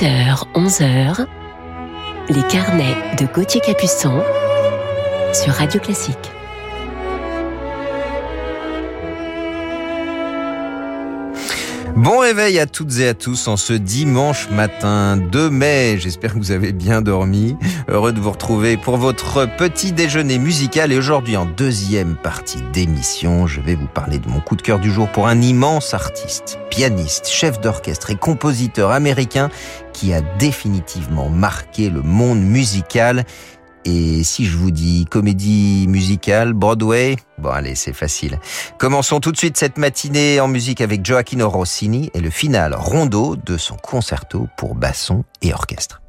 10h, 11h, les carnets de Gauthier Capuçon sur Radio Classique. Bon réveil à toutes et à tous en ce dimanche matin 2 mai. J'espère que vous avez bien dormi. Heureux de vous retrouver pour votre petit déjeuner musical. Et aujourd'hui, en deuxième partie d'émission, je vais vous parler de mon coup de cœur du jour pour un immense artiste, pianiste, chef d'orchestre et compositeur américain qui a définitivement marqué le monde musical et si je vous dis comédie musicale, Broadway, bon allez, c'est facile. Commençons tout de suite cette matinée en musique avec Gioacchino Rossini et le final rondo de son concerto pour basson et orchestre.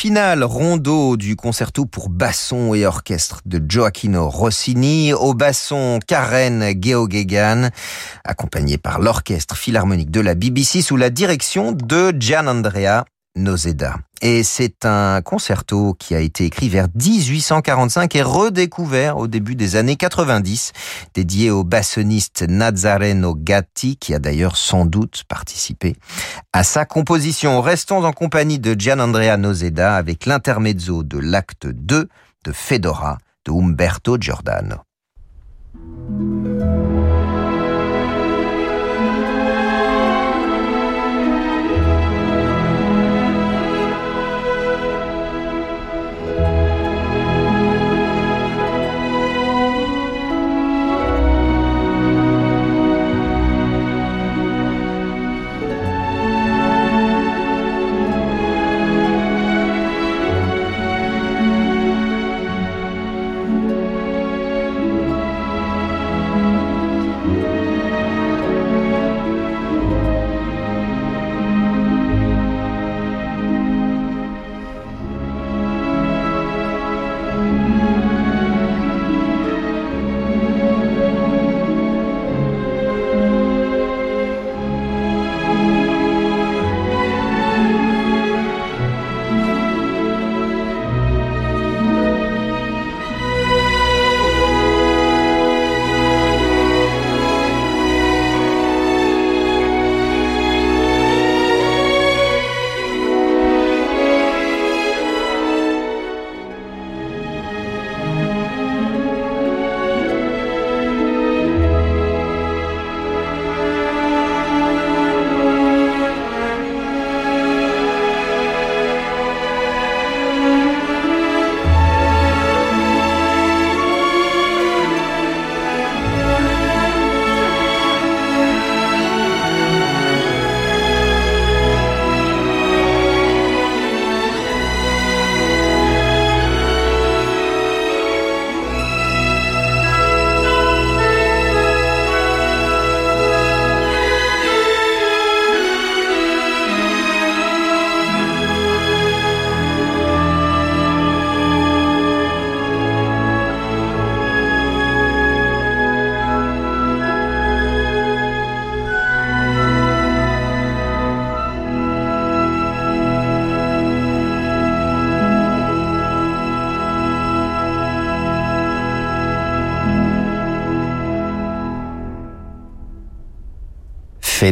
Le final rondo du concerto pour basson et orchestre de Gioacchino Rossini. Au basson Karen Geoghegan, accompagné par l'orchestre philharmonique de la BBC sous la direction de Gian Andrea Noseda. Et c'est un concerto qui a été écrit vers 1845 et redécouvert au début des années 90, dédié au bassoniste Nazareno Gatti, qui a d'ailleurs sans doute participé à sa composition. Restons en compagnie de Gianandrea Noseda avec l'intermezzo de l'acte 2 de Fedora de Umberto Giordano.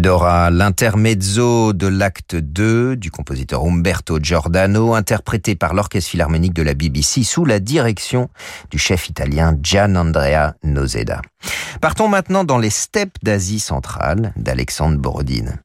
L'intermezzo de l'acte 2 du compositeur Umberto Giordano, interprété par l'Orchestre Philharmonique de la BBC sous la direction du chef italien Gian Andrea Noseda. Partons maintenant dans les steppes d'Asie centrale d'Alexandre Borodine.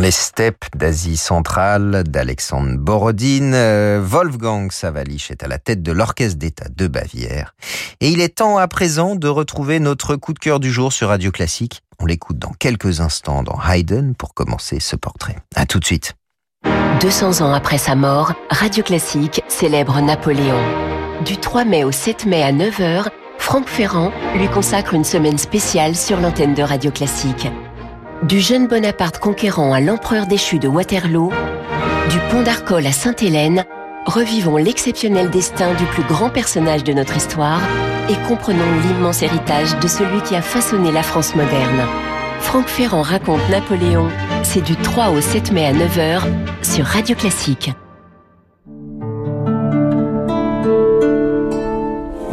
Les steppes d'Asie centrale d'Alexandre Borodine, euh, Wolfgang Savalich est à la tête de l'Orchestre d'État de Bavière. Et il est temps à présent de retrouver notre coup de cœur du jour sur Radio Classique. On l'écoute dans quelques instants dans Haydn pour commencer ce portrait. À tout de suite. 200 ans après sa mort, Radio Classique célèbre Napoléon. Du 3 mai au 7 mai à 9h, Franck Ferrand lui consacre une semaine spéciale sur l'antenne de Radio Classique. Du jeune Bonaparte conquérant à l'empereur déchu de Waterloo, du pont d'Arcole à Sainte-Hélène, revivons l'exceptionnel destin du plus grand personnage de notre histoire et comprenons l'immense héritage de celui qui a façonné la France moderne. Franck Ferrand raconte Napoléon, c'est du 3 au 7 mai à 9h sur Radio Classique.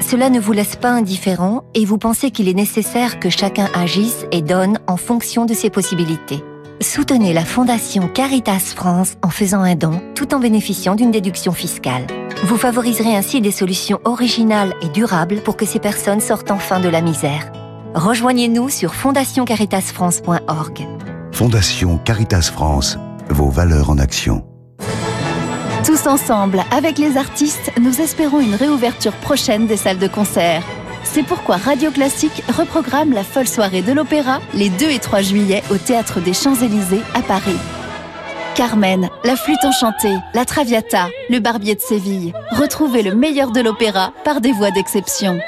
Cela ne vous laisse pas indifférent et vous pensez qu'il est nécessaire que chacun agisse et donne en fonction de ses possibilités. Soutenez la Fondation Caritas France en faisant un don tout en bénéficiant d'une déduction fiscale. Vous favoriserez ainsi des solutions originales et durables pour que ces personnes sortent enfin de la misère. Rejoignez-nous sur fondationcaritasfrance.org. Fondation Caritas France, vos valeurs en action. Tous ensemble, avec les artistes, nous espérons une réouverture prochaine des salles de concert. C'est pourquoi Radio Classique reprogramme la folle soirée de l'opéra les 2 et 3 juillet au Théâtre des Champs-Élysées à Paris. Carmen, la flûte enchantée, la Traviata, le Barbier de Séville. Retrouvez le meilleur de l'opéra par des voix d'exception.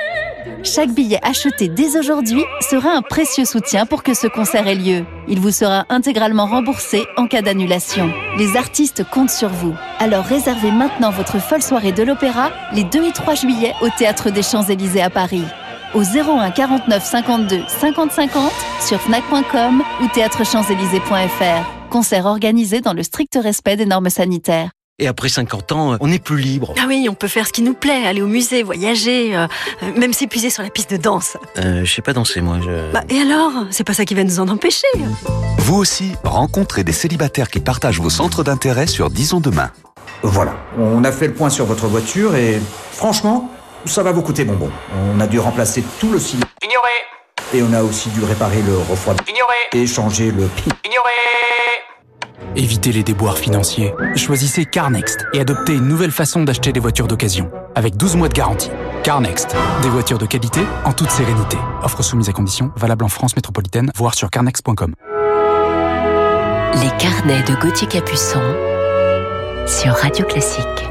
Chaque billet acheté dès aujourd'hui sera un précieux soutien pour que ce concert ait lieu. Il vous sera intégralement remboursé en cas d'annulation. Les artistes comptent sur vous. Alors réservez maintenant votre folle soirée de l'opéra les 2 et 3 juillet au Théâtre des Champs-Élysées à Paris. Au 01 49 52 50 50 sur fnac.com ou théâtrechamps-élysées.fr. Concert organisé dans le strict respect des normes sanitaires. Et après 50 ans, on est plus libre. Ah oui, on peut faire ce qui nous plaît, aller au musée, voyager, euh, même s'épuiser sur la piste de danse. Euh, je sais pas danser, moi. Je... Bah, et alors? C'est pas ça qui va nous en empêcher. Vous aussi, rencontrez des célibataires qui partagent vos centres d'intérêt sur Disons Demain. Voilà, on a fait le point sur votre voiture et franchement, ça va vous coûter bonbon. On a dû remplacer tout le ciment. Ignoré Et on a aussi dû réparer le refroidissement. Ignoré Et changer le pi. Ignoré Évitez les déboires financiers. Choisissez CarNext et adoptez une nouvelle façon d'acheter des voitures d'occasion, avec 12 mois de garantie. CarNext, des voitures de qualité en toute sérénité. Offre soumise à conditions, valable en France métropolitaine, voire sur carnext.com. Les carnets de Gauthier Capuçon sur Radio Classique.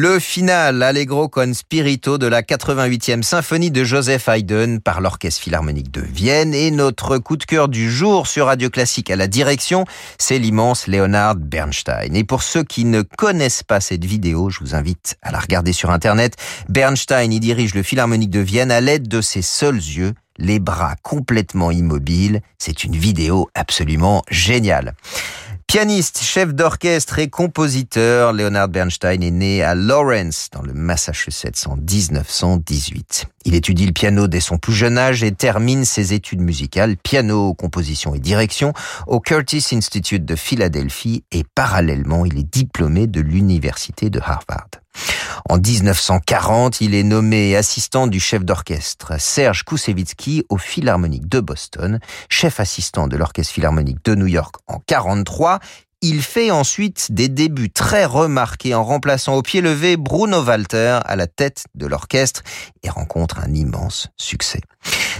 Le final Allegro con spirito de la 88e symphonie de Joseph Haydn par l'Orchestre Philharmonique de Vienne et notre coup de cœur du jour sur Radio Classique à la direction, c'est l'immense Leonard Bernstein. Et pour ceux qui ne connaissent pas cette vidéo, je vous invite à la regarder sur Internet. Bernstein y dirige le Philharmonique de Vienne à l'aide de ses seuls yeux les bras complètement immobiles. C'est une vidéo absolument géniale. Pianiste, chef d'orchestre et compositeur, Leonard Bernstein est né à Lawrence, dans le Massachusetts, en 1918. Il étudie le piano dès son plus jeune âge et termine ses études musicales, piano, composition et direction, au Curtis Institute de Philadelphie et parallèlement, il est diplômé de l'Université de Harvard. En 1940, il est nommé assistant du chef d'orchestre Serge Koussevitzky au Philharmonique de Boston, chef assistant de l'Orchestre Philharmonique de New York en 43. Il fait ensuite des débuts très remarqués en remplaçant au pied levé Bruno Walter à la tête de l'orchestre et rencontre un immense succès.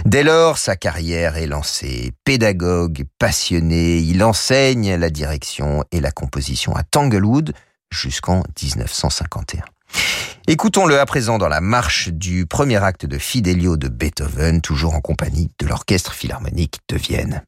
Dès lors, sa carrière est lancée. Pédagogue, passionné, il enseigne la direction et la composition à Tanglewood, jusqu'en 1951. Écoutons-le à présent dans la marche du premier acte de Fidelio de Beethoven, toujours en compagnie de l'Orchestre Philharmonique de Vienne.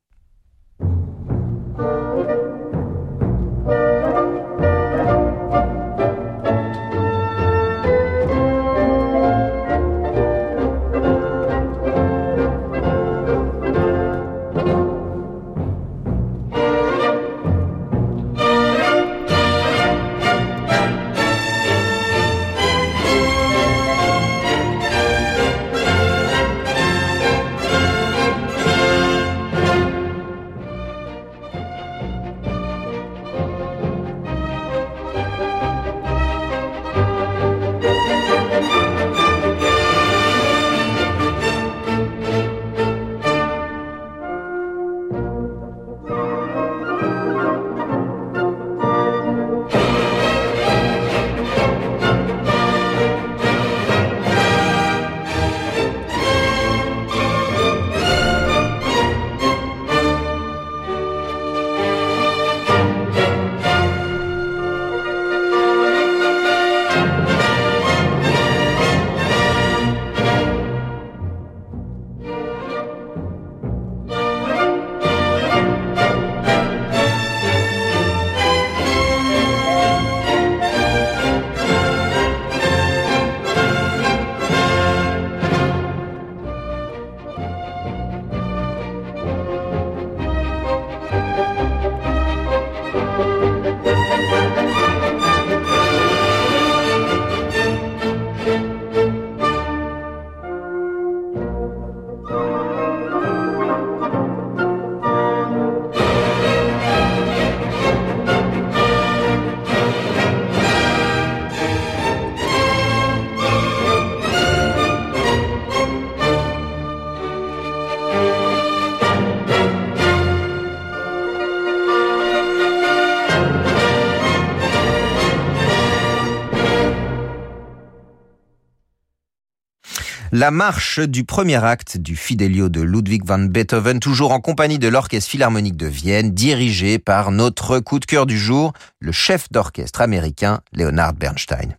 La marche du premier acte du Fidelio de Ludwig van Beethoven, toujours en compagnie de l'Orchestre Philharmonique de Vienne, dirigé par notre coup de cœur du jour, le chef d'orchestre américain Leonard Bernstein.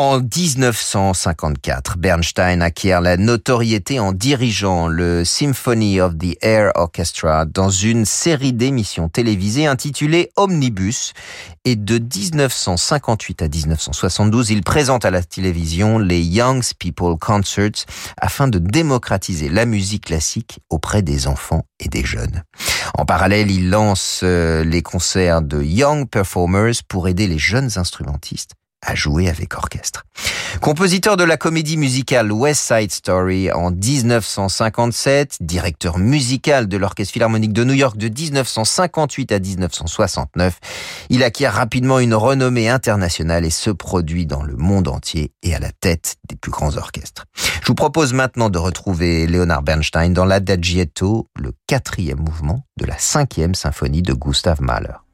En 1954, Bernstein acquiert la notoriété en dirigeant le Symphony of the Air Orchestra dans une série d'émissions télévisées intitulée Omnibus et de 1958 à 1972, il présente à la télévision les Young People Concerts afin de démocratiser la musique classique auprès des enfants et des jeunes. En parallèle, il lance euh, les concerts de Young Performers pour aider les jeunes instrumentistes à jouer avec orchestre. Compositeur de la comédie musicale West Side Story en 1957, directeur musical de l'Orchestre Philharmonique de New York de 1958 à 1969, il acquiert rapidement une renommée internationale et se produit dans le monde entier et à la tête des plus grands orchestres. Je vous propose maintenant de retrouver Leonard Bernstein dans l'Adagietto, le quatrième mouvement de la cinquième symphonie de Gustav Mahler.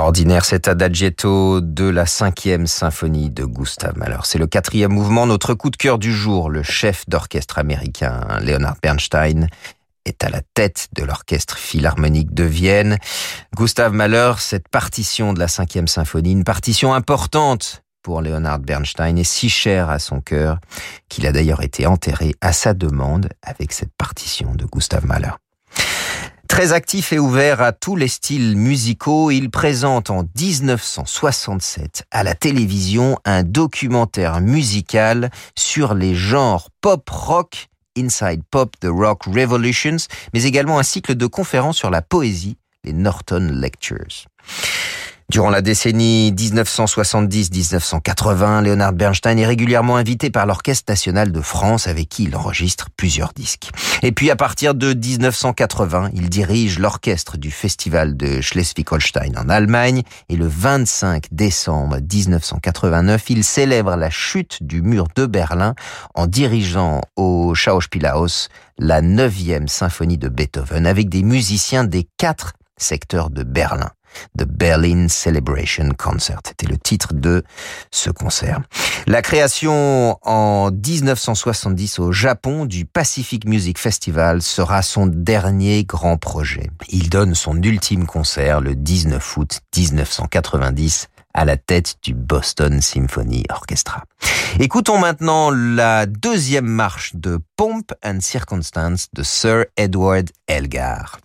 Extraordinaire cet adagietto de la cinquième symphonie de Gustav Mahler. C'est le quatrième mouvement, notre coup de cœur du jour. Le chef d'orchestre américain, Leonard Bernstein, est à la tête de l'orchestre philharmonique de Vienne. Gustav Mahler, cette partition de la cinquième symphonie, une partition importante pour Leonard Bernstein et si chère à son cœur qu'il a d'ailleurs été enterré à sa demande avec cette partition de Gustav Mahler. Très actif et ouvert à tous les styles musicaux, il présente en 1967 à la télévision un documentaire musical sur les genres pop-rock, Inside Pop The Rock Revolutions, mais également un cycle de conférences sur la poésie, les Norton Lectures. Durant la décennie 1970-1980, Leonard Bernstein est régulièrement invité par l'Orchestre national de France avec qui il enregistre plusieurs disques. Et puis à partir de 1980, il dirige l'orchestre du Festival de Schleswig-Holstein en Allemagne et le 25 décembre 1989, il célèbre la chute du mur de Berlin en dirigeant au Schauspielhaus la neuvième symphonie de Beethoven avec des musiciens des quatre secteurs de Berlin. The Berlin Celebration Concert. C'était le titre de ce concert. La création en 1970 au Japon du Pacific Music Festival sera son dernier grand projet. Il donne son ultime concert le 19 août 1990 à la tête du Boston Symphony Orchestra. Écoutons maintenant la deuxième marche de Pomp and Circumstance de Sir Edward Elgar.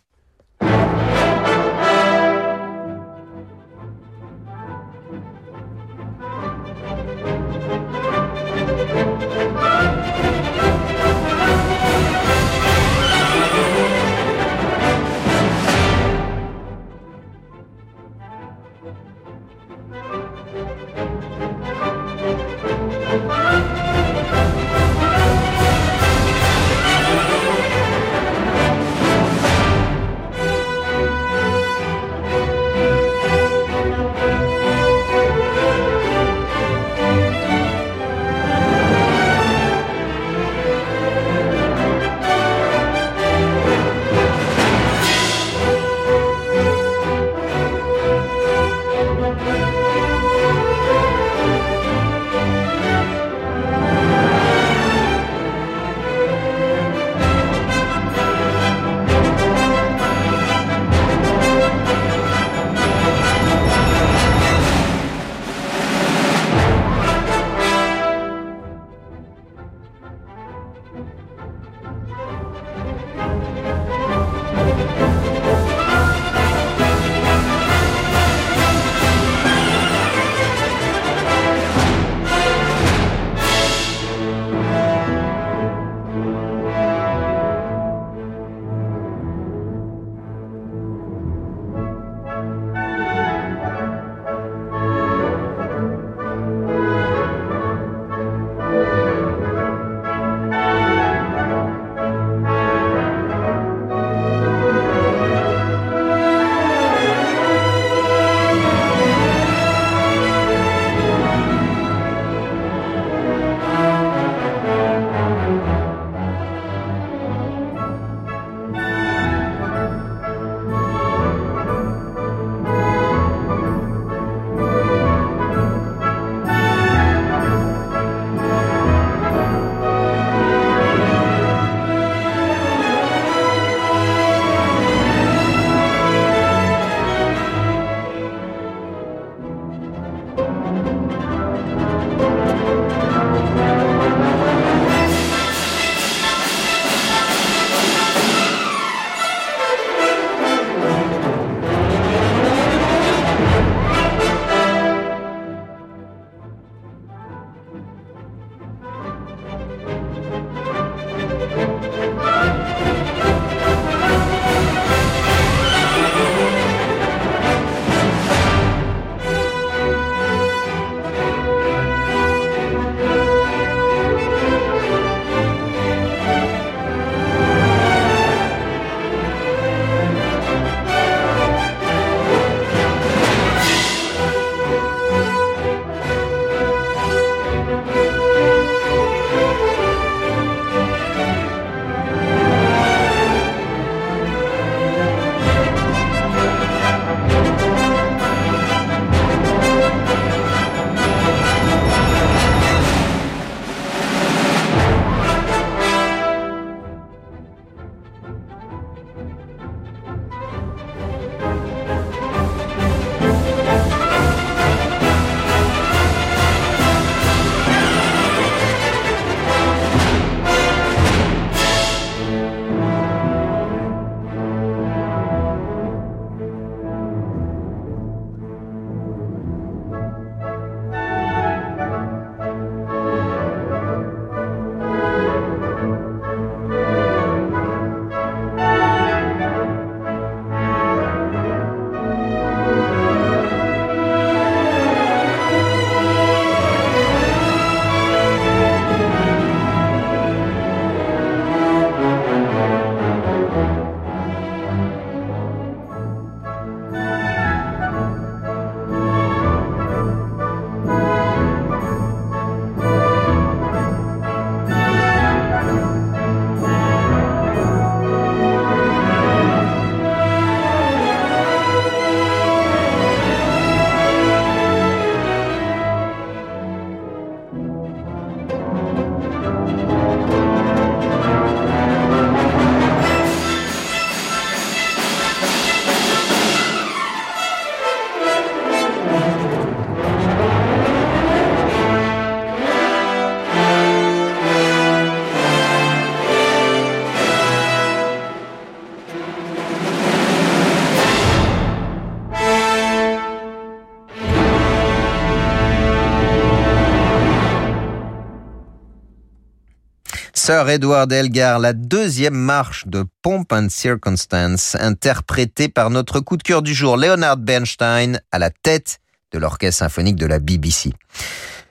Sir Edward Elgar, la deuxième marche de Pomp and Circumstance, interprétée par notre coup de cœur du jour, Leonard Bernstein, à la tête de l'orchestre symphonique de la BBC.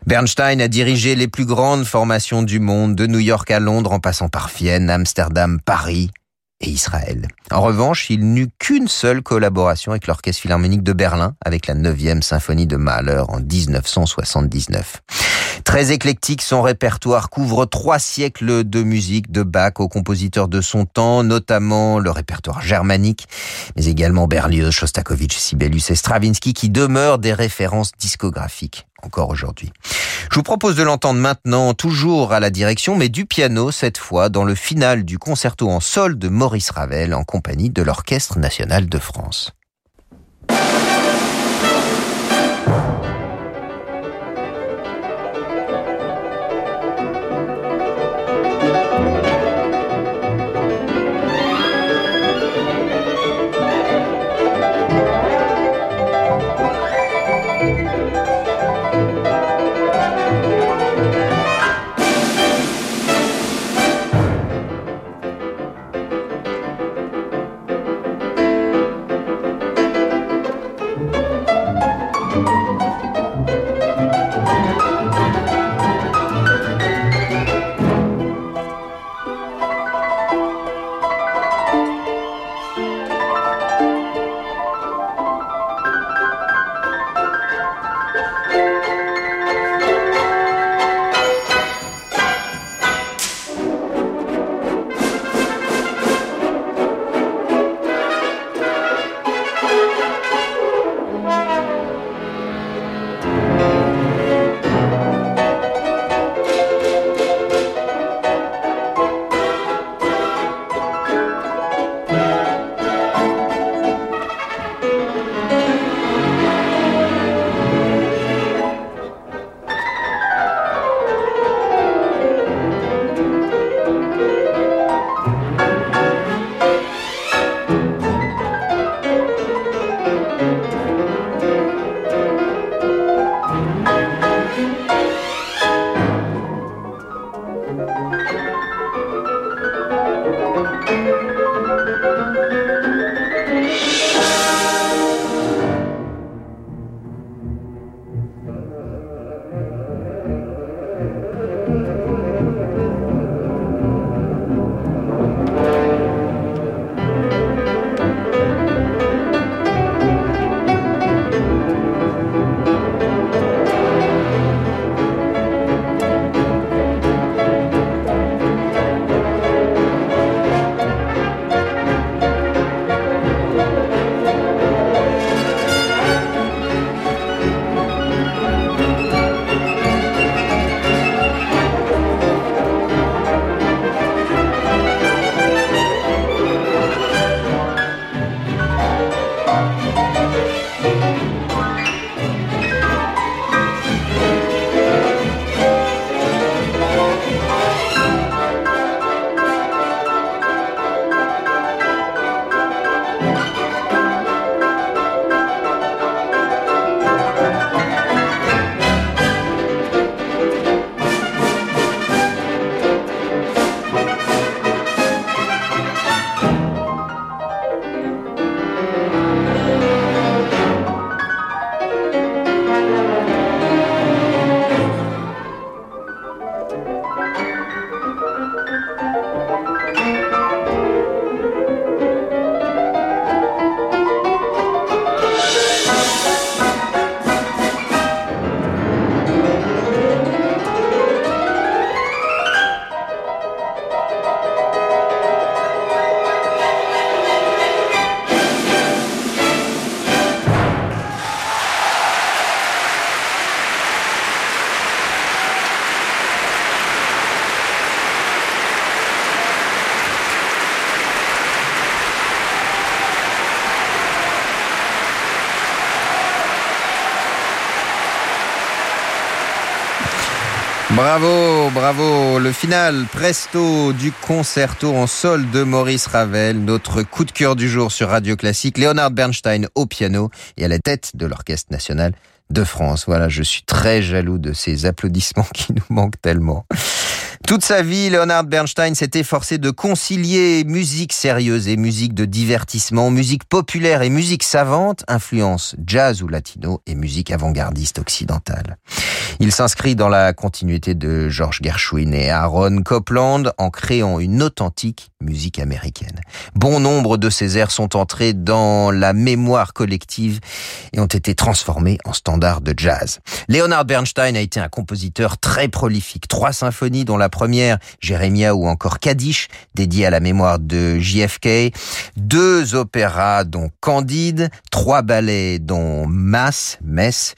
Bernstein a dirigé les plus grandes formations du monde, de New York à Londres en passant par Vienne, Amsterdam, Paris et Israël. En revanche, il n'eut qu'une seule collaboration avec l'Orchestre Philharmonique de Berlin, avec la 9e symphonie de Mahler en 1979. Très éclectique, son répertoire couvre trois siècles de musique de Bach aux compositeurs de son temps, notamment le répertoire germanique, mais également Berlioz, Shostakovich, Sibelius et Stravinsky, qui demeurent des références discographiques encore aujourd'hui. Je vous propose de l'entendre maintenant, toujours à la direction, mais du piano, cette fois, dans le final du concerto en sol de Maurice Ravel, en compagnie de l'Orchestre national de France. Bravo, bravo. Le final presto du concerto en sol de Maurice Ravel, notre coup de cœur du jour sur Radio Classique. Leonard Bernstein au piano et à la tête de l'Orchestre national de France. Voilà, je suis très jaloux de ces applaudissements qui nous manquent tellement. Toute sa vie, Leonard Bernstein s'est efforcé de concilier musique sérieuse et musique de divertissement, musique populaire et musique savante, influence jazz ou latino et musique avant-gardiste occidentale. Il s'inscrit dans la continuité de George Gershwin et Aaron Copland en créant une authentique musique américaine. Bon nombre de ses airs sont entrés dans la mémoire collective et ont été transformés en standards de jazz. Leonard Bernstein a été un compositeur très prolifique. Trois symphonies dont la première, Jérémia ou encore Kaddish, dédiée à la mémoire de JFK, deux opéras dont Candide, trois ballets dont Mass, Mess,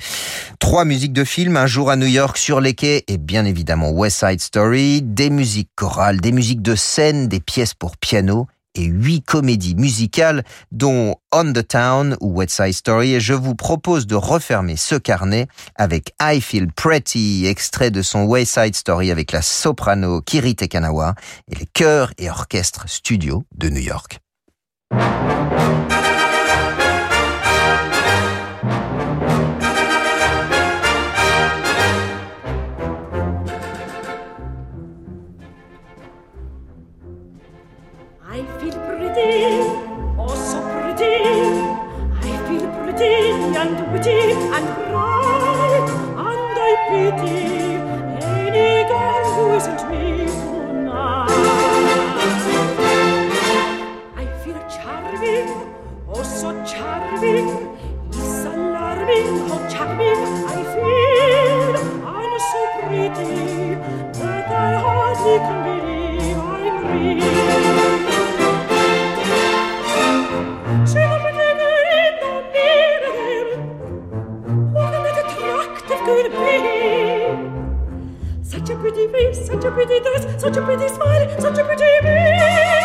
trois musiques de films, Un jour à New York sur les quais et bien évidemment West Side Story, des musiques chorales, des musiques de scène, des pièces pour piano et huit comédies musicales, dont On the Town ou West Side Story. Et je vous propose de refermer ce carnet avec I Feel Pretty, extrait de son West Side Story avec la soprano Kiri Tekanawa et les chœurs et orchestres studio de New York. Such a pretty that I hardly believe. Such a pretty face, such a pretty dress, such a pretty smile, such a pretty me.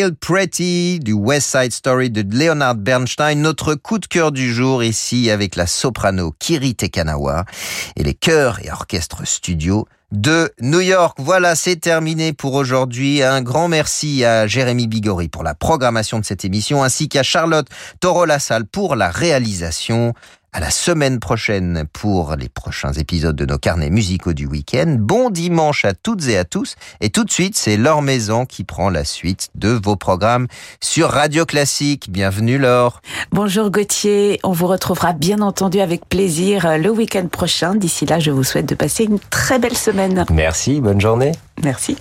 Feel Pretty du West Side Story de Leonard Bernstein, notre coup de cœur du jour ici avec la soprano Kiri Tekanawa et les chœurs et orchestres studio de New York. Voilà, c'est terminé pour aujourd'hui. Un grand merci à Jérémy Bigori pour la programmation de cette émission ainsi qu'à Charlotte Toro-Lassalle pour la réalisation. À la semaine prochaine pour les prochains épisodes de nos carnets musicaux du week-end. Bon dimanche à toutes et à tous. Et tout de suite, c'est Laure Maison qui prend la suite de vos programmes sur Radio Classique. Bienvenue Laure. Bonjour Gauthier. On vous retrouvera bien entendu avec plaisir euh, le week-end prochain. D'ici là, je vous souhaite de passer une très belle semaine. Merci, bonne journée. Merci.